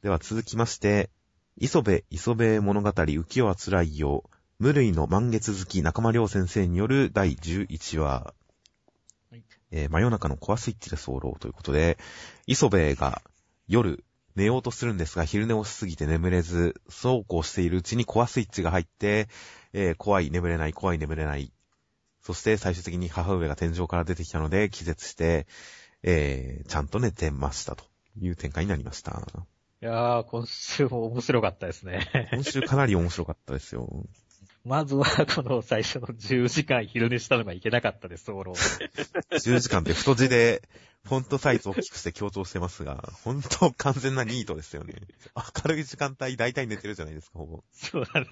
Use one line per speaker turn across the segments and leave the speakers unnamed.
では続きまして、磯部磯部物語浮世は辛いよ。無類の満月好き中間良先生による第11話。
はい
えー真夜中のコアスイッチで候ということで、磯部が夜寝ようとするんですが、昼寝をしすぎて眠れず、そうこうしているうちにコアスイッチが入って、えー怖い眠れない、怖い眠れない。そして最終的に母上が天井から出てきたので気絶して、えーちゃんと寝てましたという展開になりました。
いやー、今週も面白かったですね。
今週かなり面白かったですよ。
まずは、この最初の10時間昼寝したのがいけなかったです、ソロ。
10時間で太字で、フォントサイズを大きくして強調してますが、本当完全なニートですよね。明るい時間帯大体寝てるじゃないですか、ほぼ。
そうだね。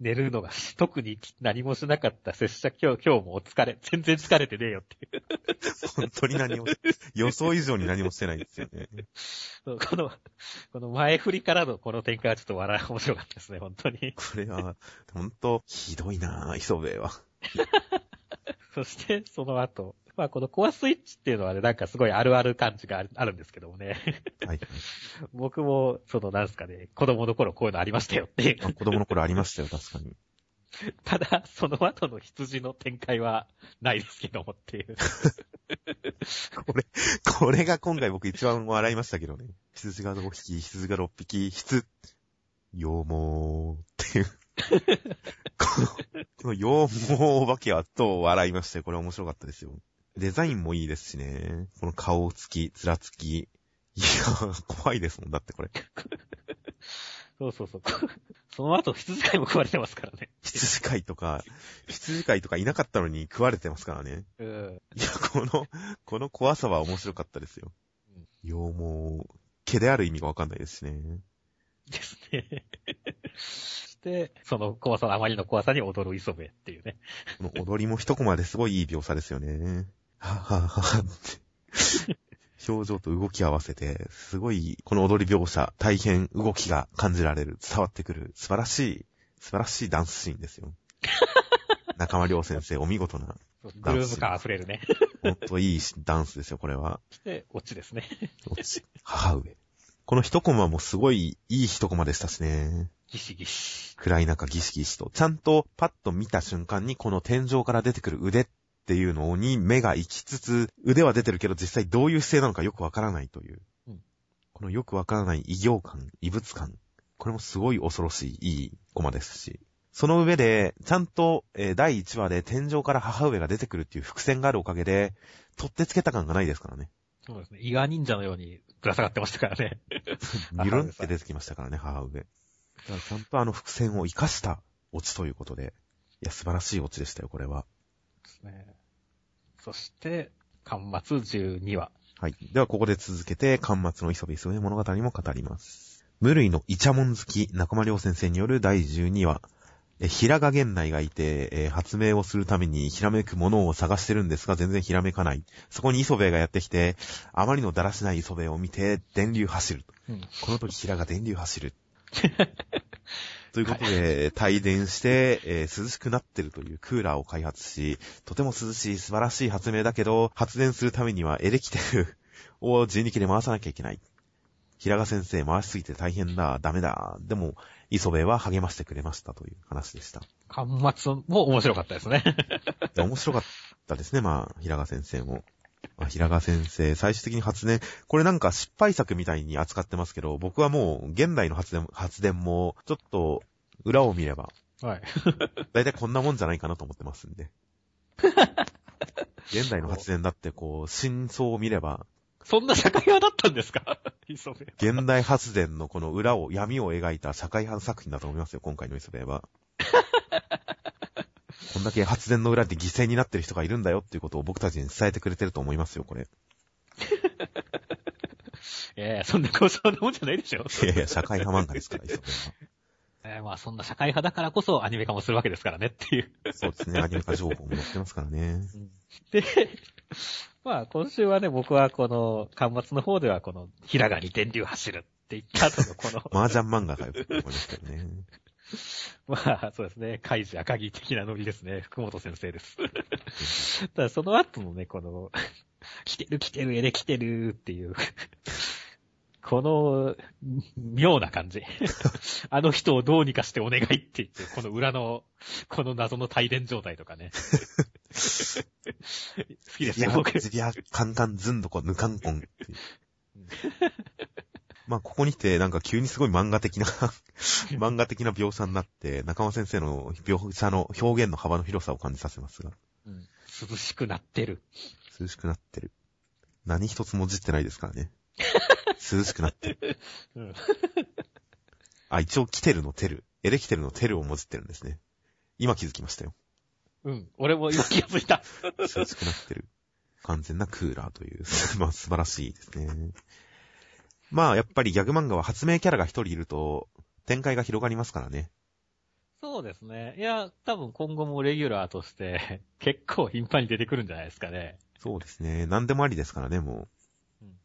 寝るのが 特に何もしなかった拙者今日、今日もお疲れ。全然疲れてねえよっていう。
本当に何も、予想以上に何もしてないですよね。
この、この前振りからのこの展開はちょっと笑い、面白かったですね、本当に。
これは、本当ひどいなぁ、磯部は。
そして、その後、まあこのコアスイッチっていうのはね、なんかすごいあるある感じがあるんですけどもね。
はい。
僕も、そのなんすかね、子供の頃こういうのありましたよっていう。
まあ子供の頃ありましたよ、確かに。
ただ、その後の羊の展開はないですけどもっていう。
これ、これが今回僕一番笑いましたけどね。羊が5匹、羊が6匹、羊、羊毛っていう。この、この羊毛お化けはと笑いましたよ。これ面白かったですよ。デザインもいいですしね。この顔つき、面つき。いや、怖いですもん。だってこれ。
そうそうそう。その後羊飼いも食われてますからね。
羊飼いとか、羊飼いとかいなかったのに食われてますからね。
うん。
いや、この、この怖さは面白かったですよ。羊毛、毛である意味がわかんないですしね。
ですね。そして、その怖さ、あまりの怖さに踊る磯部っていうね。
この踊りも一コマですごいいい描写ですよね。はぁはぁはぁって。表情と動き合わせて、すごい、この踊り描写、大変動きが感じられる、伝わってくる、素晴らしい、素晴らしいダンスシーンですよ。中間良先生、お見事な、
グルーヴ感溢れるね。
ほんといいダンスですよ、これは。
そして、オチですね。
母上。この一コマもすごいいい一コマでしたしね。
ギシギシ。
暗い中ギシギシと、ちゃんとパッと見た瞬間にこの天井から出てくる腕っていうのに目が行きつつ、腕は出てるけど実際どういう姿勢なのかよくわからないという。
うん
このよくわからない異形感、異物感。これもすごい恐ろしい、いいコマですし。その上で、ちゃんと、えー第1話で天井から母上が出てくるっていう伏線があるおかげで、取ってつけた感がないですからね。
そうですね。伊賀忍者のようにぶら下がってましたからね。
ミルンって出てきましたからね、母上。だからちゃんとあの伏線を活かしたオチということで。いや、素晴らしいオチでしたよ、これは。
ですね。そして、巻末12話。
はい。では、ここで続けて、巻末の磯部磯部物語も語ります。無類のイチャモン好き、中間良先生による第12話。え、平賀源内がいて、えー発明をするためにひらめくものを探してるんですが、全然ひらめかない。そこに磯部がやってきて、あまりのだらしない磯部を見て、電流走る。
うん。
この時平賀電流走る。ということで、帯電して、えー涼しくなってるというクーラーを開発し、とても涼しい素晴らしい発明だけど、発電するためにはエレキテル を12機で回さなきゃいけない。平賀先生回しすぎて大変だ、ダメだ。でも、磯部は励ましてくれましたという話でした。い
巻末も面白かったですね。
や面白かったですね、まあ、平賀先生も。まあ、平賀先生、最終的に発電、これなんか失敗作みたいに扱ってますけど、僕はもう、現代の発電、発電も、ちょっと、裏を見れば、
はい。
だいたいこんなもんじゃないかなと思ってますんで。現代の発電だってこう、真相を見れば、
そんな社会派だったんですか？磯部。
現代発電のこの裏を、闇を描いた社会派作品だと思いますよ、今回の磯部は。こんだけ発電の裏で犠牲になってる人がいるんだよっていうことを僕たちに伝えてくれてると思いますよ、これ。
いやいや、そんなこそんなもんじゃないでしょ。
いやいや、社会派漫画ですから、磯部は。
えーまあそんな社会派だからこそアニメ化もするわけですからねっていう。
そうですね、アニメ化情報も載ってますからね。
で、まあ今週はね、僕はこの、端末の方ではこの、ひらがに電流走るって言った後のこの、
麻雀漫画かよって思いますけどね。
まあそうですね、カイジ赤木的なノリですね、福本先生です。ただその後のね、この、来てる来てる、エレ来てるっていう、この、妙な感じ。あの人をどうにかしてお願いって言って、この裏の、この謎の帯電状態とかね。好きですよ、僕。
ジビア、カンカンズンドコ、ヌカンコン。まあ、ここに来て、なんか急にすごい漫画的な 漫画的な描写になって、中間先生の描写の表現の幅の広さを感じさせますが、
うん涼しくなってる。
涼しくなってる。何一つもじってないですからね。涼しくなってる。
うん
あ、一応、キテルのテル、エレキテルのテルをもじってるんですね。今気づきましたよ。
うん。俺も今気がついた。
涼しくなってる。完全なクーラーという、まあ素晴らしいですね。まあやっぱりギャグ漫画は発明キャラが一人いると展開が広がりますからね。
そうですね。いや、多分今後もレギュラーとして、結構頻繁に出てくるんじゃないですかね。
そうですね。何でもありですからね、もう
うん。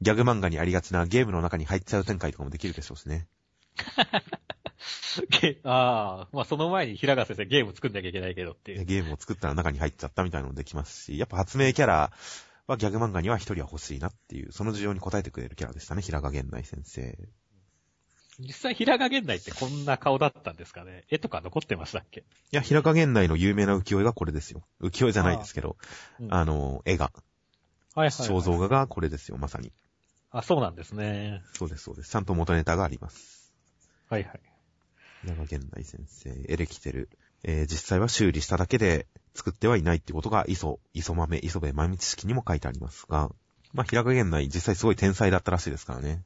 ギャグ漫画にありがちなゲームの中に入っちゃう展開とかもできるでしょうしね。
ゲああ、まあその前に平川先生ゲーム作んなきゃいけないけどっていう。
ゲームを作ったら中に入っちゃったみたいなのもできますし、やっぱ発明キャラはギャグ漫画には一人は欲しいなっていう、その需要に応えてくれるキャラでしたね、平賀源内先生。
実際平川現代ってこんな顔だったんですかね絵とか残ってましたっけ？
いや、平賀源内の有名な浮世絵がこれですよ。浮世絵じゃないですけど、
うん
あの、絵が、
はい
肖像画がこれですよ、まさに。
あ、そうなんですね。
そうです、そうです。ちゃんと元ネタがあります。
はいはい。
平賀源内先生、エレキテル。えー実際は修理しただけで作ってはいないってことが、磯、磯豆、磯部豆知識にも書いてありますが、まあ、平賀源内実際すごい天才だったらしいですからね。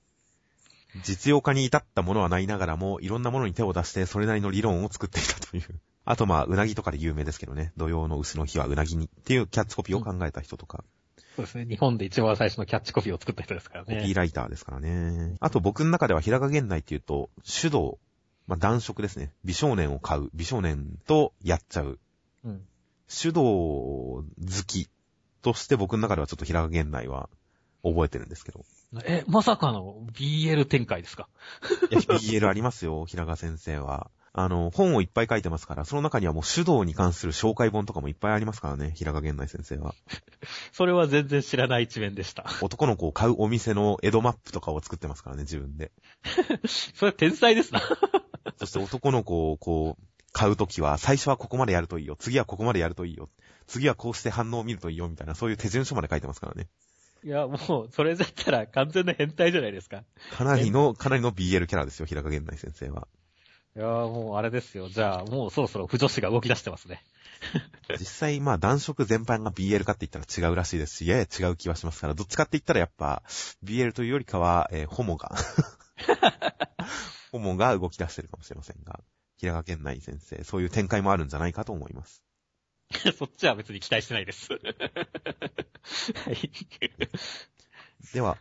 実用化に至ったものはないながらも、いろんなものに手を出して、それなりの理論を作っていたという。あとまあ、うなぎとかで有名ですけどね。土曜の牛の日はうなぎにっていうキャッチコピーを考えた人とか、
そうですね。日本で一番最初のキャッチコピーを作った人ですから
コピー
ね。
ライターですからね。あと僕の中では平賀源内っていうと、手動、まあ、男色ですね。美少年を買う。美少年とやっちゃう。
うん。
手動好きとして僕の中ではちょっと平賀源内は覚えてるんですけど。
え、まさかの BL 展開ですか？
いや、BL ありますよ、平賀先生は。あの、本をいっぱい書いてますから、その中にはもう手動に関する紹介本とかもいっぱいありますからね、平賀源内先生は。
それは全然知らない一面でした。
男の子を買うお店の江戸マップとかを作ってますからね、自分で。
それ天才ですな。
そして男の子をこう、買うときは、最初はここまでやるといいよ。次はここまでやるといいよ。次はこうして反応を見るといいよ、みたいな、そういう手順書まで書いてますからね。
いや、もう、それだったら完全な変態じゃないですか。
かなりの、かなりの BL キャラですよ、平賀源内先生は。
いや、もうあれですよ。じゃあ、もうそろそろ不女子が動き出してますね。
実際、まあ、男色全般が BL かって言ったら違うらしいですし、やや違う気はしますから、どっちかって言ったらやっぱ、BL というよりかは、えーホモが、ホモが動き出してるかもしれませんが、平賀源内先生、そういう展開もあるんじゃないかと思います。
そっちは別に期待してないです。はい。
では、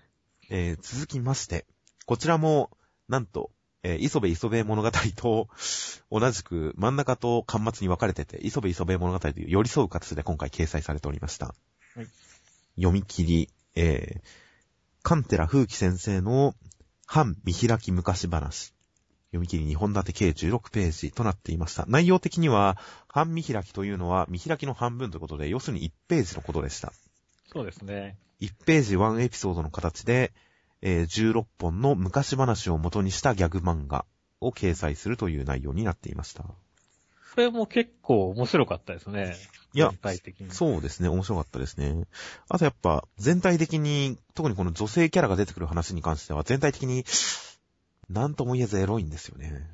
えー続きまして、こちらも、なんと、えー磯部磯部物語と、同じく真ん中と端末に分かれてて、磯部磯部物語という寄り添う形で今回掲載されておりました。
はい
読み切り、えー、カンテラ風紀先生の反見開き昔話。読み切り2本立て計16ページとなっていました。内容的には、反見開きというのは見開きの半分ということで、要するに1ページのことでした。
そうですね。
1ページ1エピソードの形で、えー16本の昔話を元にしたギャグ漫画を掲載するという内容になっていました。
これも結構面白かったですね。
いや
全体的に。
そうですね、面白かったですね。あとやっぱ、全体的に、特にこの女性キャラが出てくる話に関しては、全体的に、なんとも言えずエロいんですよね。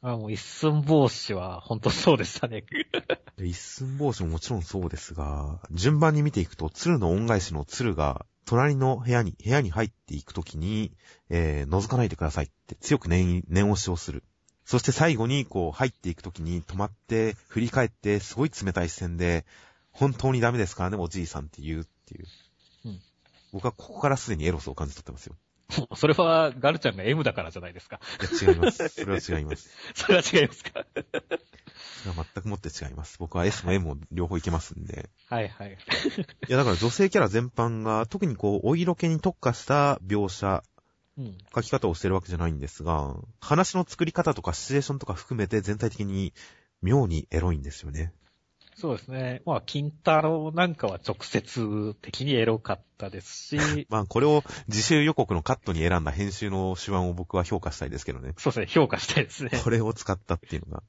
あ、もう一寸法師は本当そうでしたね。
で一寸法師ももちろんそうですが、順番に見ていくと、鶴の恩返しの鶴が、隣の部屋に、部屋に入っていくときに、えー、覗かないでくださいって強く念、念押しをする。そして最後に、こう、入っていくときに止まって、振り返って、すごい冷たい視線で、本当にダメですか？らね、おじいさんって言うっていう。
うん
僕はここからすでにエロスを感じ取ってますよ。
それはガルちゃんが M だからじゃないですか。
いや、違います。それは違います。
それは違いますか？
それは全くもって違います。僕は S も M も両方いけますんで。
はいはい。
いや、だから女性キャラ全般が、特にこう、お色気に特化した描写、
うん。
書き方をしてるわけじゃないんですが、話の作り方とかシチュエーションとか含めて全体的に妙にエロいんですよね。
そうですね。まあ、金太郎なんかは直接的にエロかったですし、
まあ、これを自習予告のカットに選んだ編集の手腕を僕は評価したいですけどね。
そうですね、評価したいですね。
これを使ったっていうのが。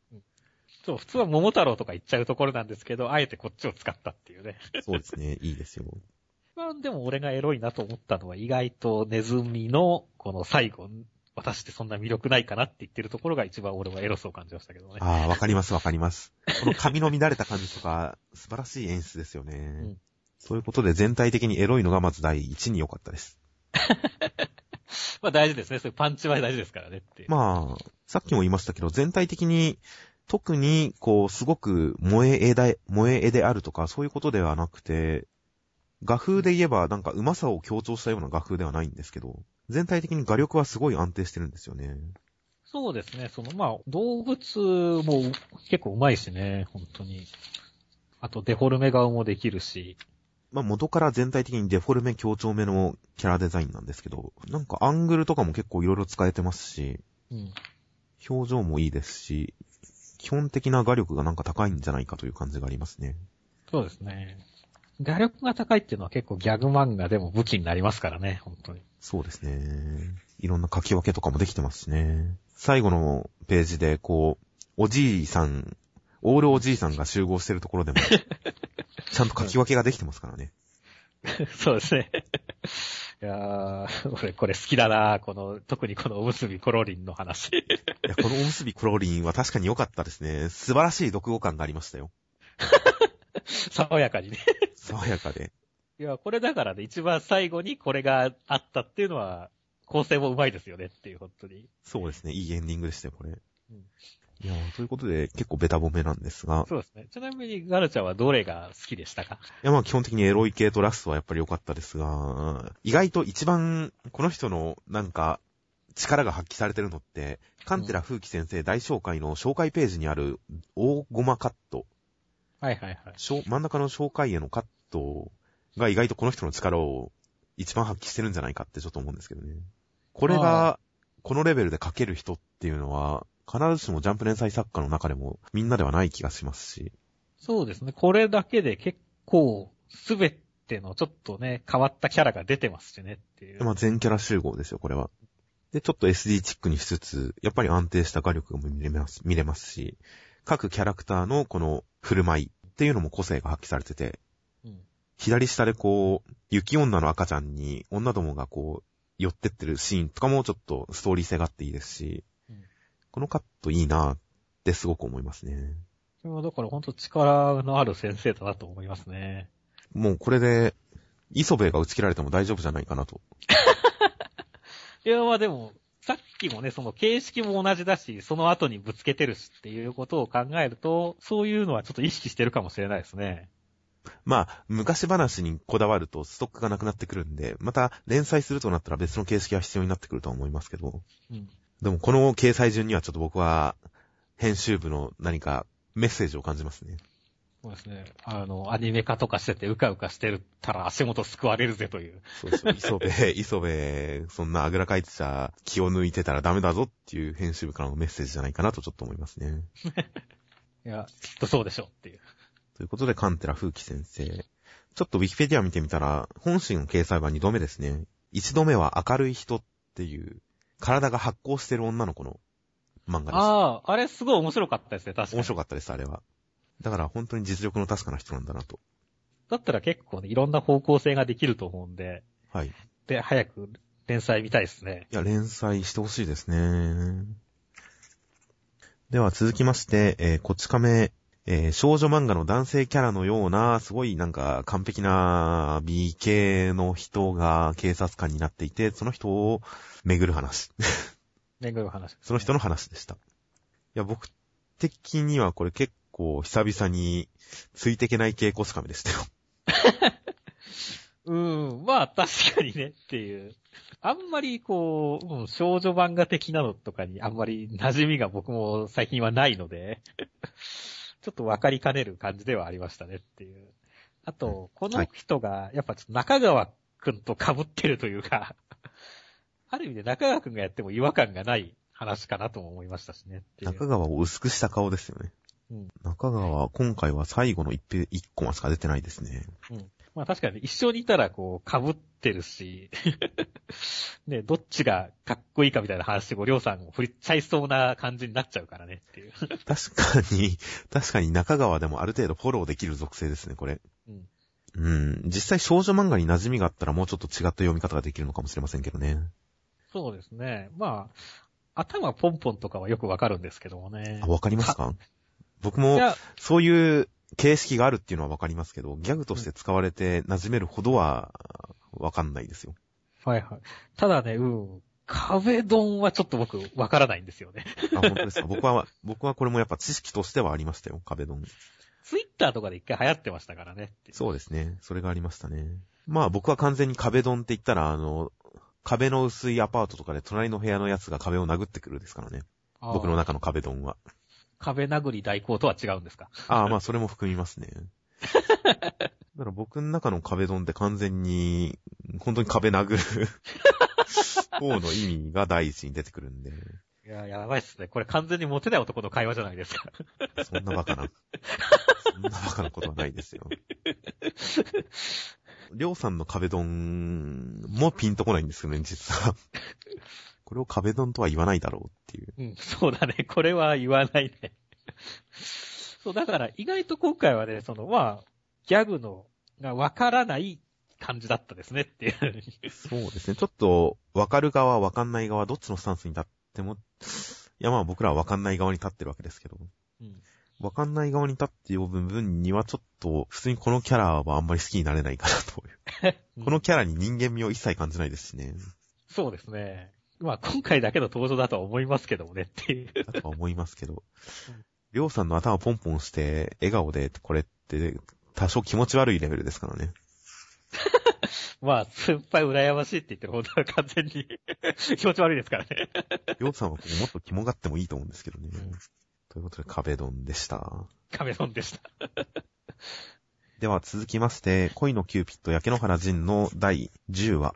そう、普通は桃太郎とか言っちゃうところなんですけど、あえてこっちを使ったっていうね。
そうですね、いいですよ。
まあ、でも俺がエロいなと思ったのは意外とネズミのこの最後、私ってそんな魅力ないかなって言ってるところが一番俺はエロスを感じましたけどね。
ああ、わかりますわかります。この髪の乱れた感じとか、素晴らしい演出ですよね。
ん
そういうことで全体的にエロいのがまず第一に良かったです。
まあ大事ですね。そういうパンチは大事ですからねって。
まあ、さっきも言いましたけど、全体的に、特に、こう、すごく萌え絵で、萌え絵であるとか、そういうことではなくて、画風で言えば、なんか、うまさを強調したような画風ではないんですけど、全体的に画力はすごい安定してるんですよね。
そうですね。その、まあ、動物も結構うまいしね、本当に。あと、デフォルメ顔もできるし。
まあ、元から全体的にデフォルメ強調めのキャラデザインなんですけど、なんかアングルとかも結構いろいろ使えてますし、
うん。
表情もいいですし、基本的な画力がなんか高いんじゃないかという感じがありますね。
そうですね。画力が高いっていうのは結構ギャグ漫画でも武器になりますからね、本当に。
そうですね。いろんな書き分けとかもできてますしね。最後のページで、こう、おじいさん、オールおじいさんが集合してるところでも、ちゃんと書き分けができてますからね。
そうですね。いやー、俺これ好きだなこの、特にこのおむすびコロリンの話。
いや、このおむすびクローリンは確かに良かったですね。素晴らしい読語感がありましたよ。
爽やかにね。
爽やかで。
いや、これだからね、一番最後にこれがあったっていうのは、構成もうまいですよねっていう、本当に。
そうですね。いいエンディングでしたよ、これ。
うん
いやーということで、結構ベタ褒めなんですが、
そうですね。ちなみにガルちゃんはどれが好きでしたか？
いや、まあ基本的にエロい系とラストはやっぱり良かったですが、意外と一番、この人の、なんか、力が発揮されてるのって、カンテラ風紀先生大紹介の紹介ページにある大ゴマカット、
はいはいはい。
真ん中の紹介へのカットが意外とこの人の力を一番発揮してるんじゃないかってちょっと思うんですけどね。これ
あ
が、このレベルで書ける人っていうのは、必ずしもジャンプ連載作家の中でもみんなではない気がしますし、
そうですね。これだけで結構、すべてのちょっとね、変わったキャラが出てますしねっていう。
まあ全キャラ集合ですよ、これは。で、ちょっと SD チックにしつつ、やっぱり安定した画力が見れます、見れますし、各キャラクターのこの振る舞いっていうのも個性が発揮されてて、
うん
左下でこう、雪女の赤ちゃんに女どもがこう、寄ってってるシーンとかもちょっとストーリー性があっていいですし、
うん
このカットいいなってすごく思いますね。
それはだから本当力のある先生だなと思いますね。
もうこれで、磯部が打ち切られても大丈夫じゃないかなと。
いや、まあでも、さっきもね、その形式も同じだし、その後にぶつけてるしっていうことを考えると、そういうのはちょっと意識してるかもしれないですね。
まあ、昔話にこだわるとストックがなくなってくるんで、また連載するとなったら別の形式が必要になってくるとは思いますけど、
うん。
でもこの掲載順にはちょっと僕は編集部の何かメッセージを感じますね。
そうですね。あの、アニメ化とかしててうかうかしてるたら足元救われるぜという。
そうそう、磯部、磯部、そんなあぐらかいてた気を抜いてたらダメだぞっていう編集部からのメッセージじゃないかなとちょっと思いますね。
いや、きっとそうでしょうっていう。
ということで、カンテラ風紀先生。ちょっとウィキペディア見てみたら、本誌の掲載は2度目ですね。1度目は明るい人っていう、体が発光してる女の子の漫画です。
ああ、あれすごい面白かったですね、確かに。
面白かったです、あれは。だから本当に実力の確かな人なんだなと。
だったら結構ね、いろんな方向性ができると思うんで、
はい。い
で、早く連載見たいですね。
や、連載してほしいですね。では続きまして、えーこち亀、えー少女漫画の男性キャラのような、すごいなんか完璧な美形の人が警察官になっていて、その人を巡る話。
巡る話、
その人の話でした。いや、僕的にはこれ結構久々についていけない系コスカメでしたよ。
うーん、まあ確かにねっていう。あんまりこう、うん、少女漫画的なのとかにあんまり馴染みが僕も最近はないので、ちょっとわかりかねる感じではありましたねっていう。あと、この人がやっぱちょっと中川くんと被ってるというか、ある意味で中川くんがやっても違和感がない話かなとも思いましたしね。
中川を薄くした顔ですよね。
うん。
中川、今回は最後の一ペ一コマしか出てないですね。
うん。まあ確かに一緒にいたらこう、被ってるし、ね、どっちがかっこいいかみたいな話でこう、りょうさんを振りちゃいそうな感じになっちゃうからねっていう。
確かに、確かに中川でもある程度フォローできる属性ですね、これ。
うん。
うん。実際少女漫画に馴染みがあったらもうちょっと違った読み方ができるのかもしれませんけどね。
そうですね。まあ、頭ポンポンとかはよくわかるんですけどもね
あ、。わかりますか？僕も、そういう形式があるっていうのはわかりますけど、ギャグとして使われて馴染めるほどは、わかんないですよ。
はいはい。ただね、うん。壁ドンはちょっと僕、わからないんですよね。
あ、本当ですか？僕は、僕はこれもやっぱ知識としてはありましたよ、壁ドン。
ツイッターとかで一回流行ってましたからね。
そうですね。それがありましたね。まあ僕は完全に壁ドンって言ったら、あの、壁の薄いアパートとかで隣の部屋のやつが壁を殴ってくるですからね。僕の中の壁ドンは。
壁殴り代行とは違うんですか？
ああ、まあそれも含みますね。だから僕の中の壁ドンって完全に、本当に壁殴る 方の意味が第一に出てくるんで、
いや、やばいっすね。これ完全にモテない男の会話じゃないですか。
そんなバカな、そんなバカなことはないですよ。りょうさんの壁ドンもピンとこないんですよね、実は。これを壁ドンとは言わないだろうっていう。
うん、そうだね。これは言わないね。そう、だから意外と今回はね、その、まあ、ギャグの、がわからない感じだったですねっていう。
そうですね。ちょっと、わかる側、わかんない側、どっちのスタンスに立っても、いやまあ僕らはわかんない側に立ってるわけですけど、
うん。
わかんない側に立って呼ぶ分にはちょっと、普通にこのキャラはあんまり好きになれないかなという。このキャラに人間味を一切感じないですしね。
そうですね。まあ今回だけの登場だとは思いますけどもねっていう。
だとは思いますけど
うん。
りょうさんの頭ポンポンして、笑顔でこれって、多少気持ち悪いレベルですからね。
まあ、先輩羨ましいって言ってる本当は完全に 気持ち悪いですからね。
りょうさんはもっと肝がってもいいと思うんですけどね。
うん
ということで、壁ドンでした。
カメロンでした。
では続きまして、恋のキューピット焼け野原仁の第10話。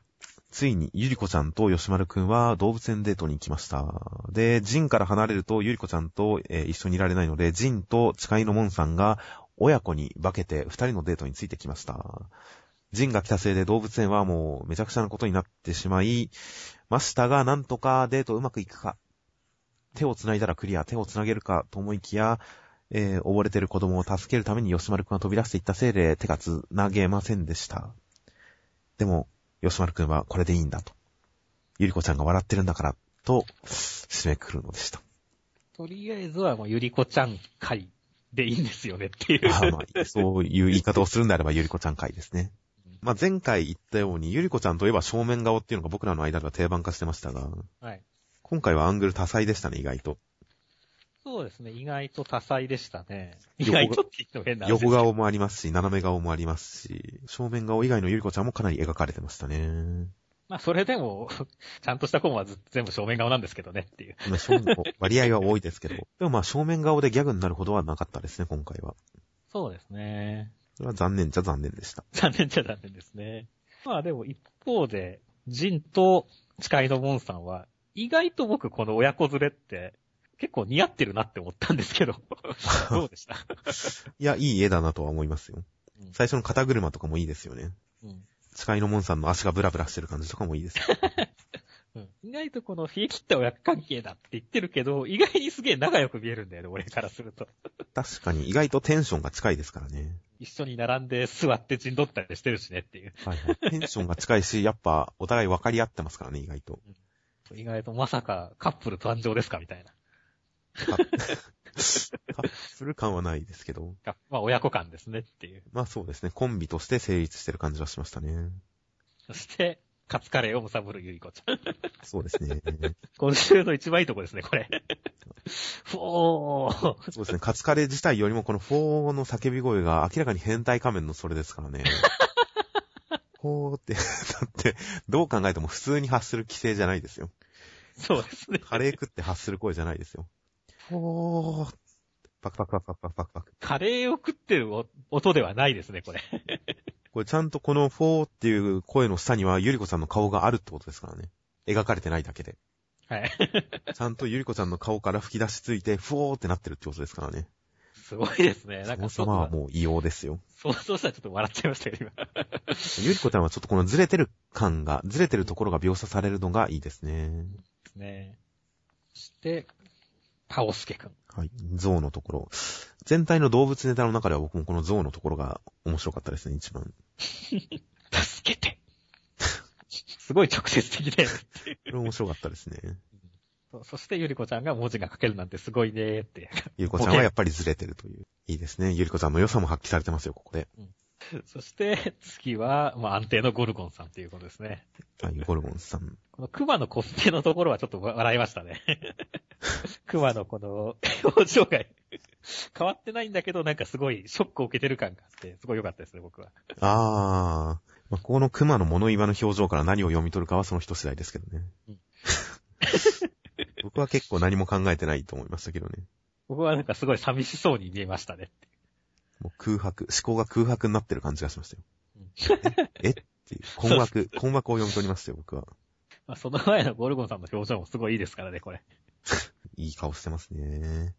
ついにゆりこちゃんと吉丸くんは動物園デートに行きました。で、仁から離れるとゆりこちゃんと、えー一緒にいられないので、仁と誓いの門さんが親子に化けて二人のデートについてきました。仁が来たせいで動物園はもうめちゃくちゃなことになってしまいましたが、なんとかデートうまくいくか。手を繋いだらクリア、手を繋げるかと思いきや、えー溺れてる子供を助けるために吉丸くんが飛び出していったせいで手が繋げませんでした。でも、吉丸くんはこれでいいんだと。ゆりこちゃんが笑ってるんだから、と、締めくくるのでした。
とりあえずはもうゆりこちゃん会でいいんですよねっていう。
あーまあ、そういう言い方をするんであればゆりこちゃん会ですね。まあ、前回言ったように、ゆりこちゃんといえば正面顔っていうのが僕らの間では定番化してましたが、
はい。
今回はアングル多彩でしたね、意外と。
そうですね。意外と多彩でしたね。意外とって言っても変な
横顔もありますし、斜め顔もありますし、正面顔以外のゆりこちゃんもかなり描かれてましたね。
まあそれでも、ちゃんとしたコマはず全部正面顔なんですけどねっていう。
まあ正面割合は多いですけど。でもまあ正面顔でギャグになるほどはなかったですね、今回は。
そうですね。
それは残念じゃ残念でした。
残念っちゃ残念ですね。まあでも一方で、ジンと誓いのモンさんは、意外と僕この親子連れって、結構似合ってるなって思ったんですけど。どうでした？
いや、いい絵だなとは思いますよ
うん。
最初の肩車とかもいいですよね。
うん
誓いのモンさんの足がブラブラしてる感じとかもいいです。
うん意外とこの冷え切った親子関係だって言ってるけど、意外にすげえ仲良く見えるんだよね、俺からすると。
確かに意外とテンションが近いですからね。
一緒に並んで座って陣取ったりしてるしねっていう。
はいはい。テンションが近いし、やっぱお互い分かり合ってますからね、意外と。
意外とまさかカップル誕生ですかみたいな。
カップ ル感はないですけど。
がまあ親子感ですねっていう。
まあそうですね。コンビとして成立してる感じはしましたね。
そして、カツカレーをむさぼるゆいこちゃん。
そうですね。
今週の一番いいとこですね、これ。ふおー。
そうですね。カツカレー自体よりもこのフォーの叫び声が明らかに変態仮面のそれですからね。フォーって、だって、どう考えても普通に発する奇声じゃないですよ。
そうですね。
カレー食って発する声じゃないですよ。フォーパクパクパクパクパクパクパク。
カレーを食ってるお音ではないですね、これ。
これちゃんとこのフォーっていう声の下にはゆりこさんの顔があるってことですからね。描かれてないだけで。
はい。
ちゃんとゆりこちゃんの顔から吹き出しついて、フォーってなってるってことですからね。
すごいですね。なん
その
かちょっと、
様はもう異様ですよ。
想像したらちょっと笑っちゃいましたよ、今。
ゆりこちゃんはちょっとこのずれてる感が、ずれてるところが描写されるのがいいですね。
ですね。そして、パオスケくん。
はい。象のところ。全体の動物ネタの中では僕もこの象のところが面白かったですね、一番。
助けて すごい直接的で。
これ面白かったですね。
そそしてゆりこちゃんが文字が書けるなんてすごいねーって。
ゆりこちゃんはやっぱりずれてるという。いいですね。ゆりこちゃんの良さも発揮されてますよ、ここで。
そして、次は、まあ、安定のゴルゴンさんっていうことですね。
はい、ゴルゴンさん。
この熊のコスプレのところはちょっと笑いましたね。熊のこの表情が 変わってないんだけど、なんかすごいショックを受けてる感があって、すごい良かったですね、僕は。
あー。まあ、この熊の物言わぬ表情から何を読み取るかはその人次第ですけどね
うん。
僕は結構何も考えてないと思いましたけどね。
僕はなんかすごい寂しそうに見えましたね。
もう空白、思考が空白になってる感じがしましたよ。
うん
え？っていう、困惑、困惑を読み取りましたよ、僕は。
まあ、その前のゴルゴンさんの表情もすごいいいですからね、これ。
いい顔してますね。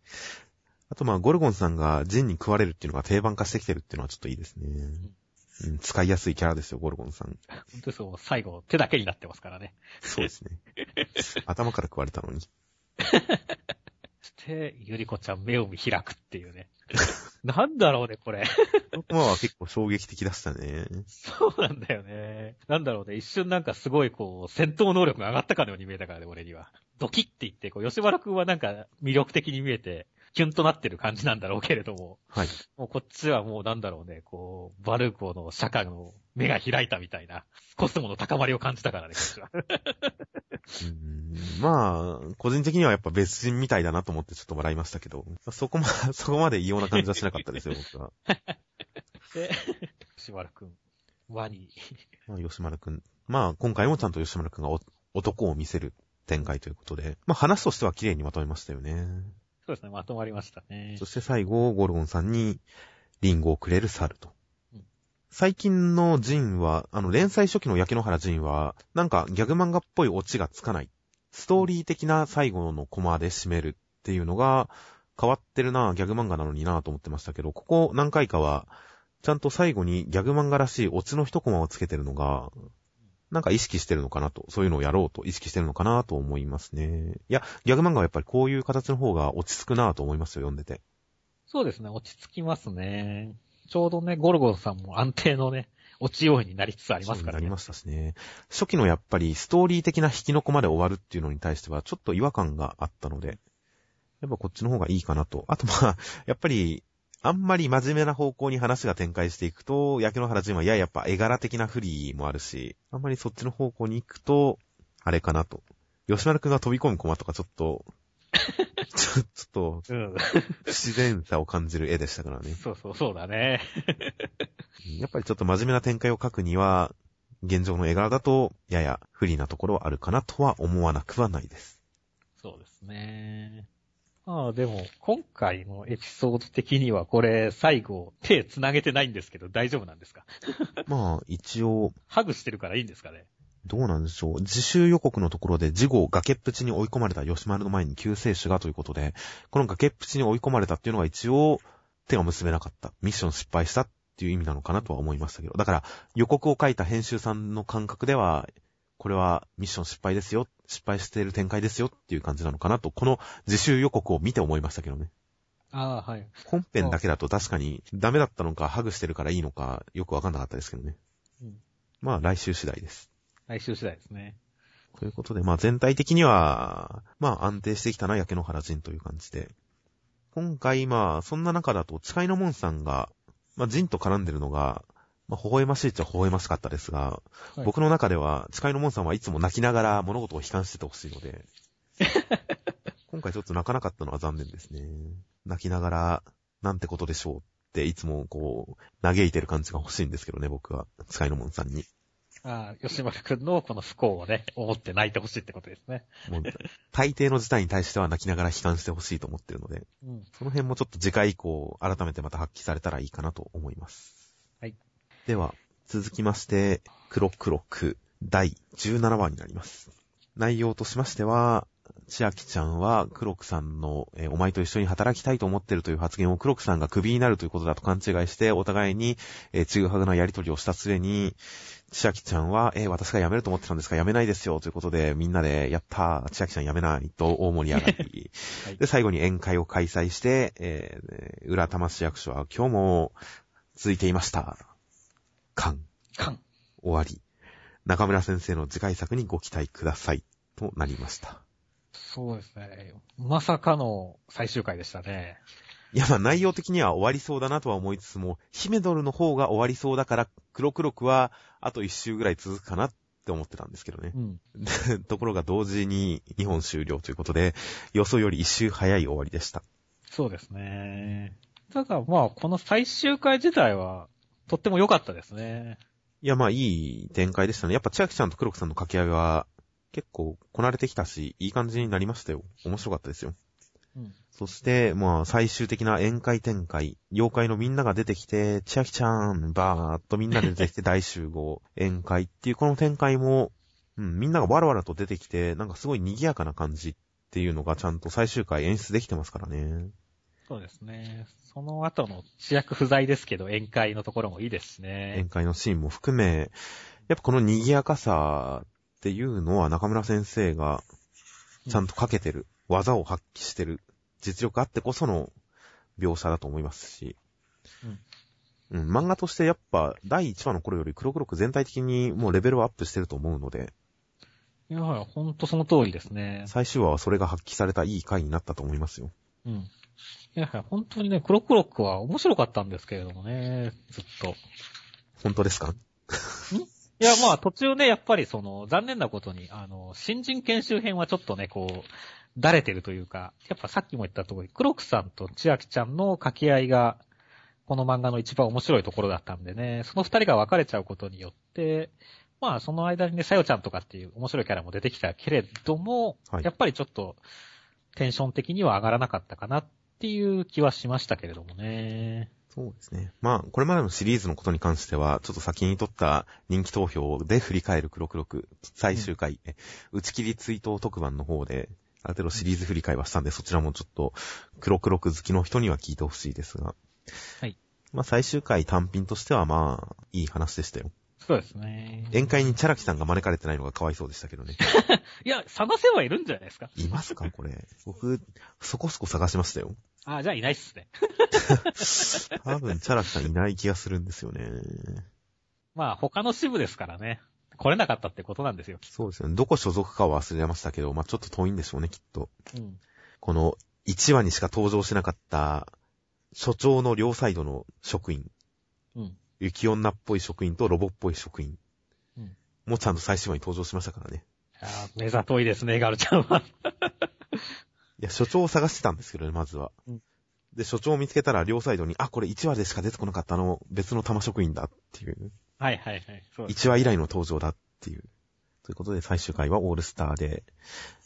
あとまあ、ゴルゴンさんがジンに食われるっていうのが定番化してきてるっていうのはちょっといいですね。うん、使いやすいキャラですよ、ゴルゴンさん。
本当にそう、最後、手だけになってますからね。
そうですね。頭から食われたのに。
そして、ゆりこちゃん目を見開くっていうね。なんだろうね、これ。
このコマは結構衝撃的でしたね。
そうなんだよね。なんだろうね、一瞬なんかすごいこう、戦闘能力が上がったかのように見えたからね、俺には。ドキッって言って、こう、吉原くんはなんか魅力的に見えて、キュンとなってる感じなんだろうけれども、
はい。
もうこっちはもうなんだろうね、こう、バルコの釈迦の目が開いたみたいな、コスモの高まりを感じたからね、こっちは。
まあ、個人的にはやっぱ別人みたいだなと思ってちょっと笑いましたけど、そこま、そこまで異様な感じはしなかったですよ、僕は。
で、吉原くん、ワニ。
まあ、吉丸くん。まあ、今回もちゃんと吉丸くんがお男を見せる展開ということで、まあ話としては綺麗にまとめましたよね。
そうですね、まとまりましたね
そ。して最後、ゴルゴンさんにリンゴをくれる猿と
うん。
最近のジンは、あの、連載初期の焼け野原ジンは、なんかギャグ漫画っぽいオチがつかない。ストーリー的な最後のコマで締めるっていうのが、変わってるな、ギャグ漫画なのになと思ってましたけど、ここ何回かは、ちゃんと最後にギャグ漫画らしいオチの一コマをつけてるのが、なんか意識してるのかなと、そういうのをやろうと意識してるのかなと思いますね。いや、ギャグ漫画はやっぱりこういう形の方が落ち着くなと思いますよ、読んでて。
そうですね、落ち着きますね。ちょうどね、ゴルゴンさんも安定のね、落ちようになりつつありますからね。
なりましたしね。初期のやっぱりストーリー的な引きの子まで終わるっていうのに対してはちょっと違和感があったので、やっぱこっちの方がいいかなと。あとまあ、やっぱり、あんまり真面目な方向に話が展開していくと、焼け野原ジンはややっぱ絵柄的な不利もあるし、あんまりそっちの方向に行くと、あれかなと。吉丸くんが飛び込むコマとかちょっと、ちょっと
うん。
不自然さを感じる絵でしたからね。
そうそう、そうだね。
やっぱりちょっと真面目な展開を描くには、現状の絵柄だと、やや不利なところはあるかなとは思わなくはないです。
そうですね。まあでも、今回のエピソード的にはこれ、最後、手繋げてないんですけど、大丈夫なんですか？
まあ、一応、
ハグしてるからいいんですかね？
どうなんでしょう？自習予告のところで事後崖っぷちに追い込まれた吉丸の前に救世主がということで、この崖っぷちに追い込まれたっていうのが一応手が結べなかった。ミッション失敗したっていう意味なのかなとは思いましたけど。だから予告を書いた編集さんの感覚では、これはミッション失敗ですよ。失敗している展開ですよっていう感じなのかなと、この自習予告を見て思いましたけどね。
ああ、はい。
本編だけだと確かにダメだったのか、ハグしてるからいいのか、よくわかんなかったですけどね。
うん
まあ来週次第です。
来週次第ですね。
ということで、まあ全体的には、まあ安定してきたな、焼け野原ジンという感じで。今回、まあ、そんな中だと、誓いの門さんが、まあジンと絡んでるのが、まあ、微笑ましいっちゃ微笑ましかったですが、
はい
僕の中では、誓いの門さんはいつも泣きながら物事を悲観しててほしいので、今回ちょっと泣かなかったのは残念ですね。泣きながら、なんてことでしょうって、いつもこう、嘆いてる感じが欲しいんですけどね、僕は。誓いの門さんに。
ああ、吉丸くんのこの不幸をね、思って泣いてほしいってことですね。
もう大抵の事態に対しては泣きながら悲観してほしいと思ってるので、
うん。
その辺もちょっと次回以降、改めてまた発揮されたらいいかなと思います。
はい。
では、続きまして、黒黒く第17話になります。内容としましては、千秋ちゃんは黒木さんの、えーお前と一緒に働きたいと思ってるという発言を黒木さんがクビになるということだと勘違いして、お互いに、えー、ちぐはぐなやりとりをした末に、千秋ちゃんは、えー私が辞めると思ってたんですが、辞めないですよ、ということで、みんなで、やったー、千秋ちゃん辞めない、と大盛り上がり、
はい
で、最後に宴会を開催して、えー、浦玉市役所は今日も続いていました。完。
かん。
終わり。中村先生の次回作にご期待ください。となりました。
そうですね。まさかの最終回でしたね。
いや、まあ内容的には終わりそうだなとは思いつつも、ヒメドルの方が終わりそうだから、黒黒くはあと一周ぐらい続くかなって思ってたんですけどね
う。ん。
で ところが同時に2本終了ということで、予想より一周早い終わりでした。
そうですね。ただまあ、この最終回自体は、とっても良かったですね。
いや、まあいい展開でしたね。やっぱ千秋ちゃんと黒木さんの掛け合いは、結構こなれてきたし、いい感じになりましたよ。面白かったですよ。
うん。
そして、まあ、最終的な宴会展開。妖怪のみんなが出てきて、千秋ちゃん、バーっとみんなで出てきて 大集合、宴会っていうこの展開も、うん、みんながわらわらと出てきて、なんかすごい賑やかな感じっていうのがちゃんと最終回演出できてますからね。
そうですね。その後の主役不在ですけど、宴会のところもいいですしね
宴。会のシーンも含め、やっぱこの賑やかさっていうのは中村先生がちゃんとかけてる、技を発揮してる、実力あってこその描写だと思いますし、うん、漫画としてやっぱ第1話の頃より黒黒く全体的にもうレベルはアップしてると思うので、
いや、ほんとその通りですね。
最終話はそれが発揮されたいい回になったと思いますよ。
うん。いや、本当にね、クロクロックは面白かったんですけれどもね、ずっと。
本当ですか？
いや、まあ途中ね、やっぱりその、残念なことに、あの、新人研修編はちょっとね、こう、だれてるというか、やっぱさっきも言った通り、黒木さんと千秋ちゃんの掛け合いが、この漫画の一番面白いところだったんでね、その二人が別れちゃうことによって、まあその間にね、さよちゃんとかっていう面白いキャラも出てきたけれども、
はい
やっぱりちょっと、テンション的には上がらなかったかなっていう気はしましたけれどもね。
そうですね。まあ、これまでのシリーズのことに関しては、ちょっと先に取った人気投票で振り返る黒黒く、最終回、え打ち切り追悼特番の方で、ある程度シリーズ振り返りはしたんで、そちらもちょっと、黒黒く好きの人には聞いてほしいですが。
はい。
まあ、最終回単品としては、まあ、いい話でしたよ。
そうですね。
宴会にチャラキさんが招かれてないのがかわいそうでしたけどね。
いや、探せはいるんじゃないですか。
いますかこれ。僕、そこそこ探しましたよ。
あ、じゃあいないっすね。
多分、チャラキさんいない気がするんですよね。
まあ他の支部ですからね。来れなかったってことなんですよ。
そうですよね。どこ所属かは忘れましたけど、まあちょっと遠いんでしょうね、きっと。
うん。
この1話にしか登場しなかった、所長の両サイドの職員、
うん。
雪女っぽい職員とロボっぽい職員。
うん
もうちゃんと最終話に登場しましたからね。
いやー目ざといですね、ガルちゃんは。
いや、所長を探してたんですけどね、まずは。
うん
で、所長を見つけたら両サイドに、あ、これ1話でしか出てこなかったあの別の玉職員だっていう、
はいはいはい。そうです。
1話以来の登場だっていう。ということで最終回はオールスターで。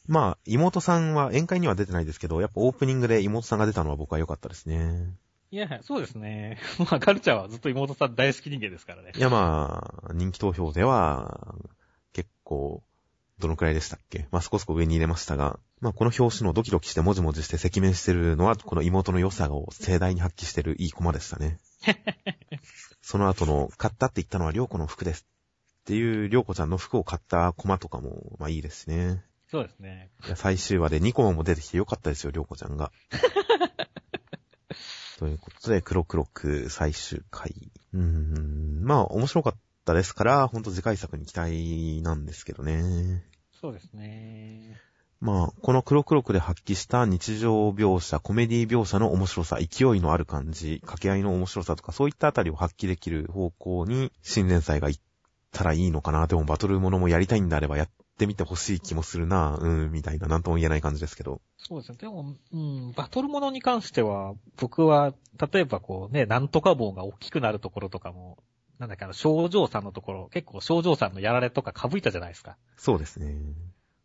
まあ、妹さんは宴会には出てないですけど、やっぱオープニングで妹さんが出たのは僕は良かったですね。
いやそうですね。まあガルちゃんはずっと妹さん大好き人間ですからね
い。やまあ、人気投票では、結構、どのくらいでしたっけ？まあそこそこ上に入れましたが、まあこの表紙のドキドキしてもじもじして赤面してるのは、この妹の良さを盛大に発揮してるいいコマでしたね。その後の、買ったって言ったのは良子の服です。っていう良子ちゃんの服を買ったコマとかも、まあいいですしね。
そうですね。
最終話で2コマも出てきてよかったですよ、良子ちゃんが。ということで、黒黒く最終回。うーん、まあ面白かったですから、ほんと次回作に期待なんですけどね。
そうですね。
まあ、この黒黒くで発揮した日常描写、コメディ描写の面白さ、勢いのある感じ、掛け合いの面白さとか、そういったあたりを発揮できる方向に、新連載が行ったらいいのかな。でもバトルものもやりたいんであればやってみてほしい気もするな、うん、みたいな、なんとも言えない感じですけど。
そうですね。でも、うん、バトルものに関しては、僕は、例えばこうね、なんとか棒が大きくなるところとかも、なんだっけ、あの、少女さんのところ、結構少女さんのやられとか被いたじゃないですか。
そうですね。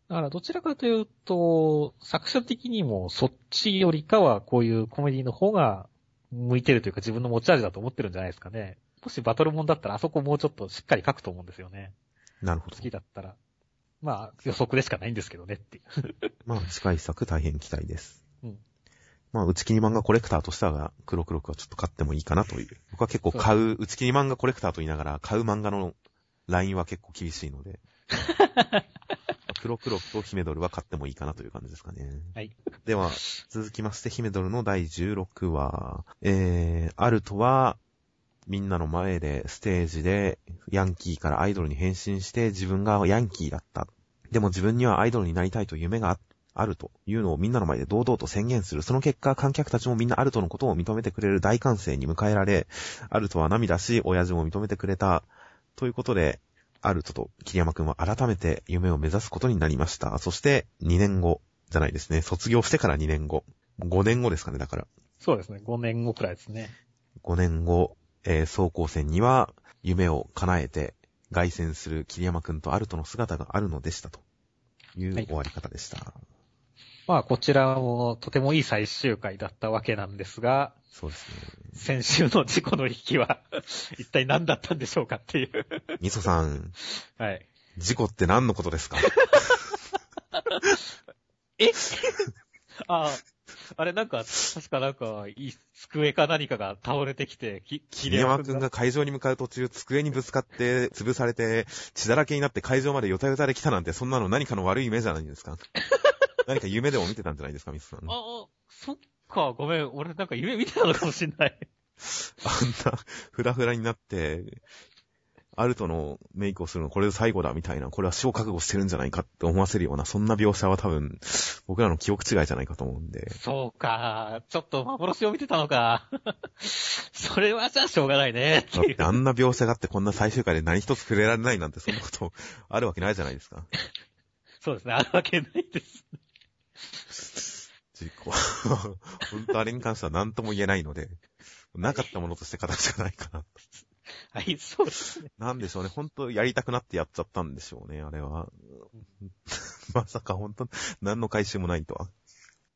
だからどちらかというと、作者的にもそっちよりかはこういうコメディの方が向いてるというか自分の持ち味だと思ってるんじゃないですかね。もしバトルもんだったらあそこもうちょっとしっかり書くと思うんですよね。
なるほど
好。きだったら。まあ予測でしかないんですけどねっていう。
まあ、次回作大変期待です。
うん
まあ、打ち切り漫画コレクターとしては、黒黒くはちょっと買ってもいいかなという。僕は結構買う、打ち切り漫画コレクターと言いながら、買う漫画のラインは結構厳しいので。黒黒とヒメドルは買ってもいいかなという感じですかね。
はい。
では、続きまして、ヒメドルの第16話。えー、アルトは、みんなの前で、ステージで、ヤンキーからアイドルに変身して、自分がヤンキーだった。でも自分にはアイドルになりたいという夢がああるというのをみんなの前で堂々と宣言する。その結果、観客たちもみんなアルトのことを認めてくれる大歓声に迎えられ、アルトは涙し、親父も認めてくれた。ということで、アルトと桐山くんは改めて夢を目指すことになりました。そして、2年後、じゃないですね。卒業してから2年後。5年後ですかね、だから。
そうですね。5年後くらいですね。
5年後、えー、総高専には夢を叶えて凱旋する桐山くんとアルトの姿があるのでしたという
はい
終わり方でした。
まあこちらもとてもいい最終回だったわけなんですが、
そうですね。
先週の事故の引きは 一体何だったんでしょうかっていう。
みそさん、
はい。
事故って何のことですか？
え？あ あ、あれなんか、確かなんか、いい机か何かが倒れてきて、き
桐山くんが会場に向かう途中、机にぶつかって、潰されて、血だらけになって会場までヨタヨタで来たなんて、そんなの何かの悪い夢じゃないですか？何か夢でも見てたんじゃないですか、みそさん。
ああ、そっか、ごめん。俺なんか夢見てたのかもしんない。
あんな、ふらふらになって、アルトのメイクをするのこれで最後だみたいな、これは死を覚悟してるんじゃないかって思わせるような、そんな描写は多分、僕らの記憶違いじゃないかと思うんで。
そうか、ちょっと幻を見てたのか。それはじゃあしょうがないね。
だってあんな描写があってこんな最終回で何一つ触れられないなんてそんなこと あるわけないじゃないですか。
そうですね、あるわけないです。
事故。本当あれに関しては何とも言えないので、なかったものとして形しかないかな。
はい、そうですね。
なんでしょうね。本当やりたくなってやっちゃったんでしょうね、あれは。まさか本当何の回収もないとは。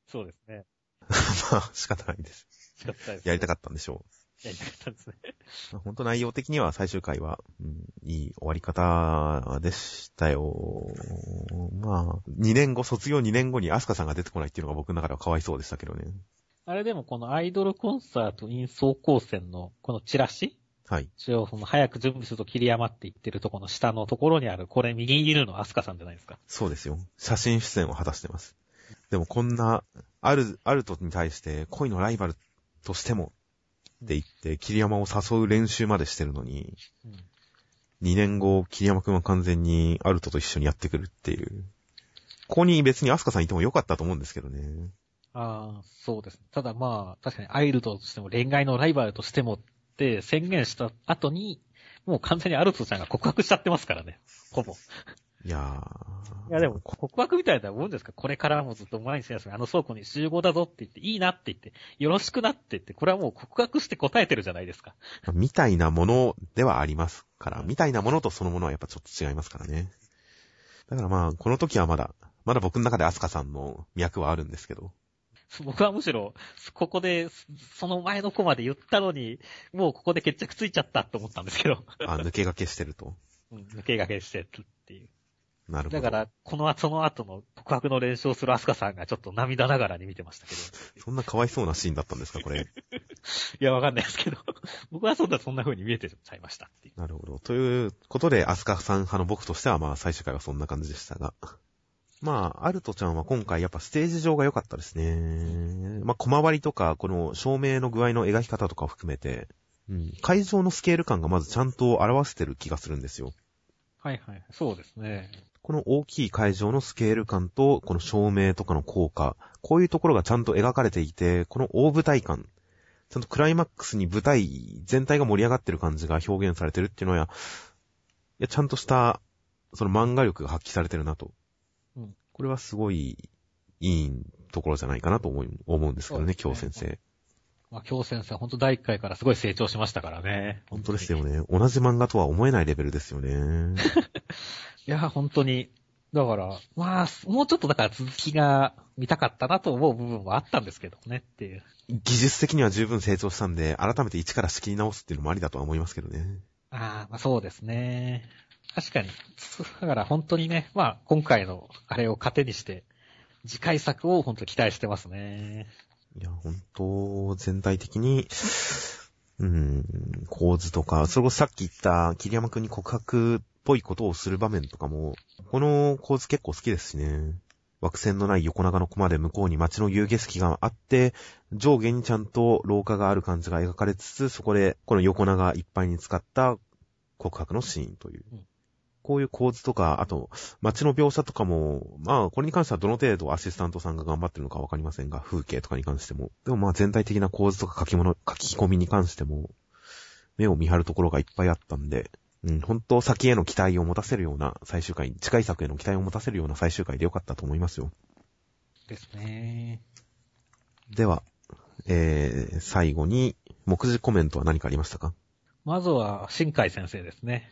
そうですね。
まあ、仕方ないです。
仕方ないですね
やりたかったんでしょ
やりたかったですね。
本当内容的には最終回は、うん、いい終わり方でしたよ。まあ、2年後、卒業2年後にアスカさんが出てこないっていうのが僕の中ではかわいそうでしたけどね。
あれでもこのアイドルコンサート in 総高専のこのチラシ？
はい。
一応その早く準備すると霧山って言ってるところの下のところにある、これ右にいるのアスカさんじゃないですか？
そうですよ。写真出演を果たしてます。でもこんな、ある、あるとに対して恋のライバルとしてもって言って、桐山を誘う練習までしてるのに、
うん。
2年後、桐山くんは完全にアルトと一緒にやってくるっていう。ここに別にアスカさんいてもよかったと思うんですけどね。
ああ、そうです。ただまあ、確かにアイドルとしても恋愛のライバルとしてもって宣言した後に、もう完全にアルトちゃんが告白しちゃってますからね。ほぼ。
いやー。
いやでも、告白みたいなもんですか？これからもずっと毎日休み、あの倉庫に集合だぞって言って、いいなって言って、よろしくなって言って、これはもう告白して答えてるじゃないですか。
みたいなものではありますから、みたいなものとそのものはやっぱちょっと違いますからね。だからまあ、この時はまだ、まだ僕の中でアスカさんの脈はあるんですけど。
僕はむしろ、ここで、その前の子まで言ったのに、もうここで決着ついちゃったと思ったんですけど、
あ、抜け駆けしてると。
うん抜け駆けしてるっていう。
なるほど。
だから、このその後の告白の練習をするアスカさんがちょっと涙ながらに見てましたけど。
そんなかわいそうなシーンだったんですか、これ。
いや、わかんないですけど、僕はそんな、そんな風に見えてちゃいましたっていう。
なるほど。ということで、アスカさん派の僕としては、まあ、最終回はそんな感じでしたが。まあ、アルトちゃんは今回やっぱステージ上が良かったですね。まあ、小回りとか、この照明の具合の描き方とかを含めて、うん、会場のスケール感がまずちゃんと表せてる気がするんですよ。
はいはい。そうですね。
この大きい会場のスケール感と、この照明とかの効果、こういうところがちゃんと描かれていて、この大舞台感、ちゃんとクライマックスに舞台全体が盛り上がってる感じが表現されてるっていうのは、いや、ちゃんとした、その漫画力が発揮されてるなと。
うん
これはすごい、いいところじゃないかなと思い思うんですけどね、
そうですね
京先生。
まあ、京先生、本当第1回からすごい成長しましたからね。
本当ですよね。同じ漫画とは思えないレベルですよね。
いや、本当に。だから、まあ、もうちょっとだから続きが見たかったなと思う部分はあったんですけどねっていう。
技術的には十分成長したんで、改めて一から仕切り直すっていうのもありだとは思いますけどね。
ああ、まあそうですね。確かに。だから本当にね、まあ今回のあれを糧にして、次回作を本当期待してますね。
いや、本当全体的に、うん、構図とか、それこそさっき言った桐山くんに告白っぽいことをする場面とかも、この構図結構好きですしね。枠線のない横長のコマで向こうに街の遊景色があって、上下にちゃんと廊下がある感じが描かれつつ、そこでこの横長いっぱいに使った告白のシーンという
うん。
こういう構図とか、あと、街の描写とかも、まあ、これに関してはどの程度アシスタントさんが頑張ってるのかわかりませんが、風景とかに関しても。でもまあ全体的な構図とか書き物、書き込みに関しても、目を見張るところがいっぱいあったんで、うん、本当先への期待を持たせるような最終回、次回作への期待を持たせるような最終回でよかったと思いますよ。
ですね。
では、えー、最後に、目次コメントは何かありましたか？
まずは、新海先生ですね。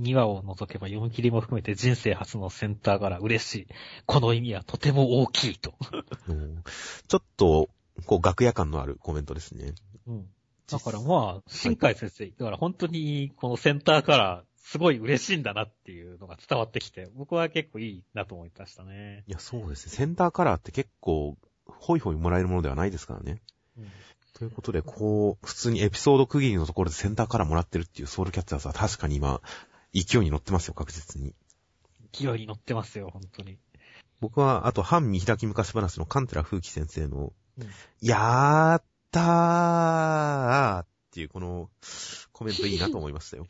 お
2話を除けば読み切りも含めて人生初のセンターから嬉しい。この意味はとても大きいと。
うんちょっと、こう、楽屋感のあるコメントですね。
うん。だからまあ、新海先生、だから本当にこのセンターからすごい嬉しいんだなっていうのが伝わってきて、僕は結構いいなと思いましたね。
いや、そうですね。センターカラーって結構、ホイホイもらえるものではないですからね。
うん
ということで、こう、普通にエピソード区切りのところでセンターカラーもらってるっていうソウルキャッチャーズは確かに今、勢いに乗ってますよ、確実に。
勢いに乗ってますよ、本当に。
僕は、あと、反見開き昔話のカンテラ風紀先生の、
うん
やーったーっていうこのコメントいいなと思いましたよ。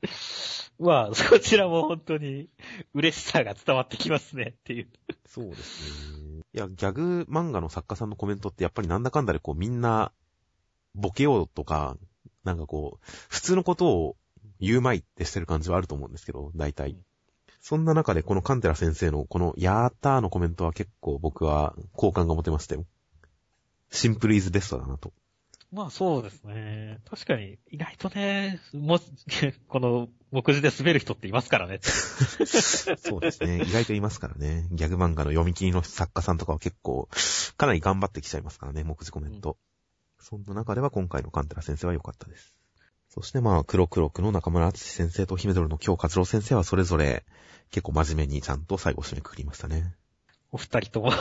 まあ、そちらも本当に嬉しさが伝わってきますねっていう。
そうですね。いや、ギャグ漫画の作家さんのコメントってやっぱりなんだかんだでこうみんな、ボケようとか、なんかこう、普通のことを言うまいってしてる感じはあると思うんですけど、大体。そんな中でこのカンテラ先生のこのやーったーのコメントは結構僕は好感が持てましたよ。シンプルイズベストだなと。
まあそうですね。確かに、意外とね、も、この、目次で滑る人っていますからね。
そうですね。意外といますからね。ギャグ漫画の読み切りの作家さんとかは結構、かなり頑張ってきちゃいますからね、目次コメント。そんな中では今回のカンテラ先生は良かったです。そしてまあ、黒黒くの中村敦先生と姫ドルの京勝郎先生はそれぞれ結構真面目にちゃんと最後締めくくりましたね。
お二人とも、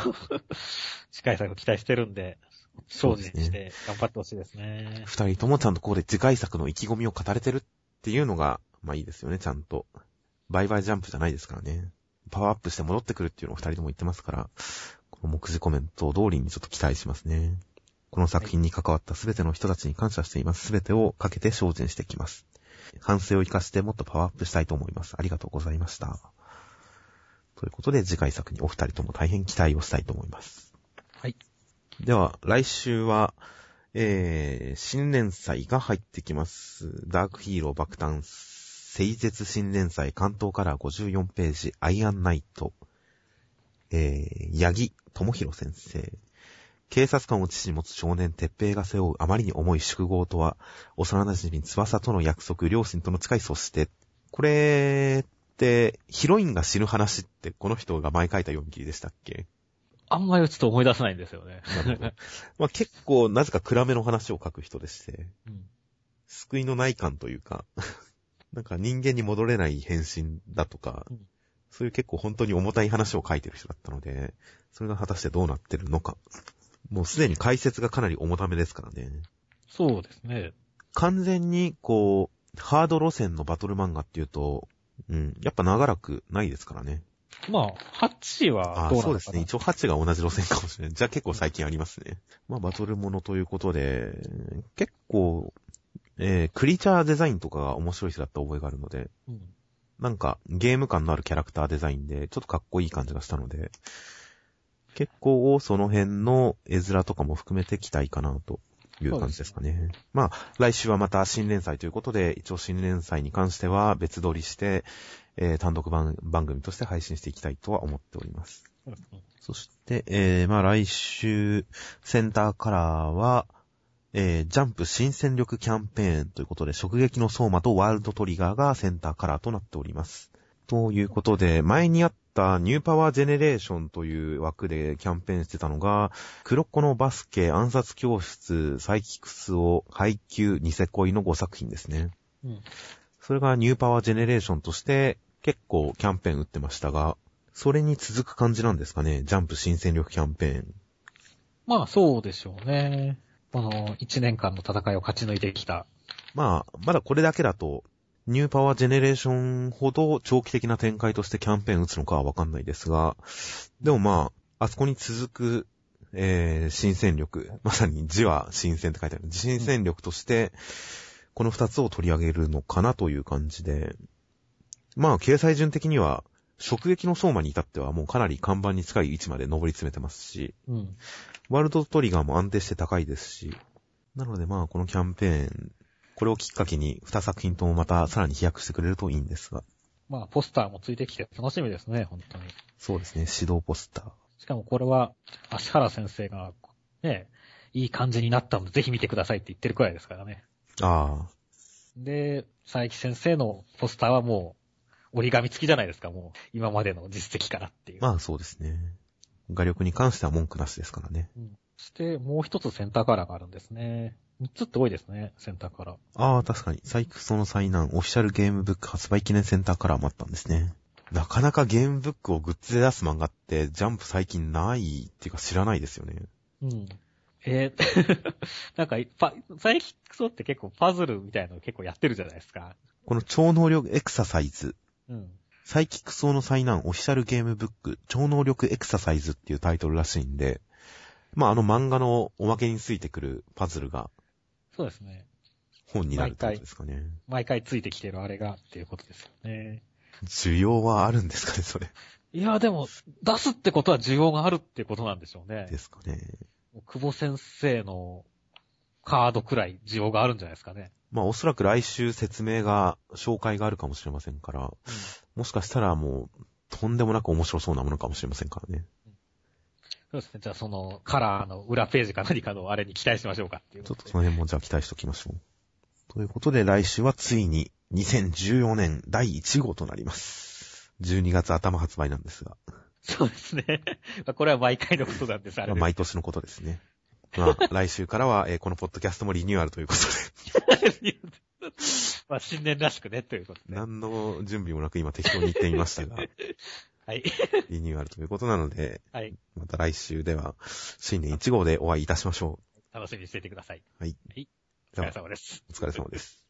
司会作を期待してるんで、精進して頑張ってほしいですね。
二人ともちゃんとここで次回作の意気込みを語れてるっていうのが、まあいいですよね、ちゃんと。バイバイジャンプじゃないですからね。パワーアップして戻ってくるっていうのを二人とも言ってますから、この目次コメント通りにちょっと期待しますね。この作品に関わったすべての人たちに感謝しています。すべてをかけて精進していきます。反省を生かしてもっとパワーアップしたいと思います。ありがとうございました。ということで次回作にお二人とも大変期待をしたいと思います。
はい。
では、来週は、えー、新連載が入ってきます。ダークヒーロー爆誕、聖絶新連載関東カラー54ページ、アイアンナイト。えー、八木智弘先生。警察官を父に持つ少年、鉄平が背負うあまりに重い宿号とは、幼馴染翼との約束、両親との近いそして、これって、ヒロインが死ぬ話ってこの人が前書いた読み切りでしたっけ？
あんまりちょっと思い出せないんですよね。
まあ結構、なぜか暗めの話を書く人でして、
うん
救いのない感というか、なんか人間に戻れない変身だとか、
うん
そういう結構本当に重たい話を書いてる人だったので、それが果たしてどうなってるのか。もうすでに解説がかなり重ためですからね。
そうですね。
完全に、こう、ハード路線のバトル漫画っていうと、うん、やっぱ長らくないですからね。
まあ、ハッチは
あ
どうなのかな
そうですね。一応8が同じ路線かもしれない。じゃあ結構最近ありますね。まあバトルものということで、結構、えー、クリーチャーデザインとかが面白い人だった覚えがあるので、
うん
なんかゲーム感のあるキャラクターデザインで、ちょっとかっこいい感じがしたので、結構その辺の絵面とかも含めて期待かなという感じですかね。まあ、来週はまた新連載ということで、一応新連載に関しては別撮りして、えー単独番番組として配信していきたいとは思っております。
うん
そして、えー、まあ来週、センターカラーは、えー、ジャンプ新戦力キャンペーンということで、直撃の相馬とワールドトリガーがセンターカラーとなっております。ということで、前にあったニューパワージェネレーションという枠でキャンペーンしてたのが、黒子のバスケ、暗殺教室、斉木楠雄、ハイキュー、ニセコイの5作品ですね。
うん
それがニューパワージェネレーションとして結構キャンペーン打ってましたが、それに続く感じなんですかね。ジャンプ新戦力キャンペーン。
まあそうでしょうね。この1年間の戦いを勝ち抜いてきた。
まあ、まだこれだけだと、ニューパワージェネレーションほど長期的な展開としてキャンペーン打つのかはわかんないですが、でもまあ、あそこに続く、えー、新戦力、まさに字は新戦って書いてある。新戦力として、この二つを取り上げるのかなという感じで、まあ、掲載順的には、直撃の相馬に至ってはもうかなり看板に近い位置まで上り詰めてますし、
うん。
ワールドトリガーも安定して高いですし、なのでまあこのキャンペーン、これをきっかけに2作品ともまたさらに飛躍してくれるといいんですが。
まあポスターもついてきて楽しみですね、本当に。
そうですね、指導ポスター。
しかもこれは、足原先生が、ね、いい感じになったのでぜひ見てくださいって言ってるくらいですからね。
ああ。
で、佐伯先生のポスターはもう、折り紙付きじゃないですか、もう。今までの実績からっていう。
まあそうですね。画力に関しては文句なしですからね。
うん。そしてもう一つセンターカラーがあるんですね。三つって多いですね、センターカラー。
ああ、確かに。サイクソの災難、オフィシャルゲームブック発売記念センターカラーもあったんですね。なかなかゲームブックをグッズで出す漫画って、ジャンプ最近ないっていうか知らないですよね。
うん。えー、なんか、パ、サイキクソって結構パズルみたいなの結構やってるじゃないですか。
この超能力エクササイズ。
うん。
サイキックソーの災難オフィシャルゲームブック超能力エクササイズっていうタイトルらしいんで、まああの漫画のおまけについてくるパズルが、
そうですね。
本になるってことですかね。
毎回ついてきてるあれがっていうことですよね。
需要はあるんですかね、それ。
いや、でも、出すってことは需要があるってことなんでしょうね。
ですかね。
久保先生のカードくらい需要があるんじゃないですかね。
まあおそらく来週説明が、紹介があるかもしれませんから、うん、もしかしたらもう、とんでもなく面白そうなものかもしれませんからね。
そうですね。じゃあそのカラーの裏ページか何かのあれに期待しましょうかっていう。
ちょっとその辺もじゃあ期待しときましょう。ということで来週はついに2014年第1号となります。12月頭発売なんですが。
そうですね。これは毎回のことなんです、あれ。
毎年のことですね。まあ、来週からは、えー、このポッドキャストもリニューアルということ
で。まあ、新年らしくね、ということで。
何の準備もなく今適当に言ってみましたが。
はい。
リニューアルということなので、
はい。
また来週では、新年1号でお会いいたしましょ
う。楽しみにしていてください。
はい。
はい。お疲れ様です。
お疲れ様です。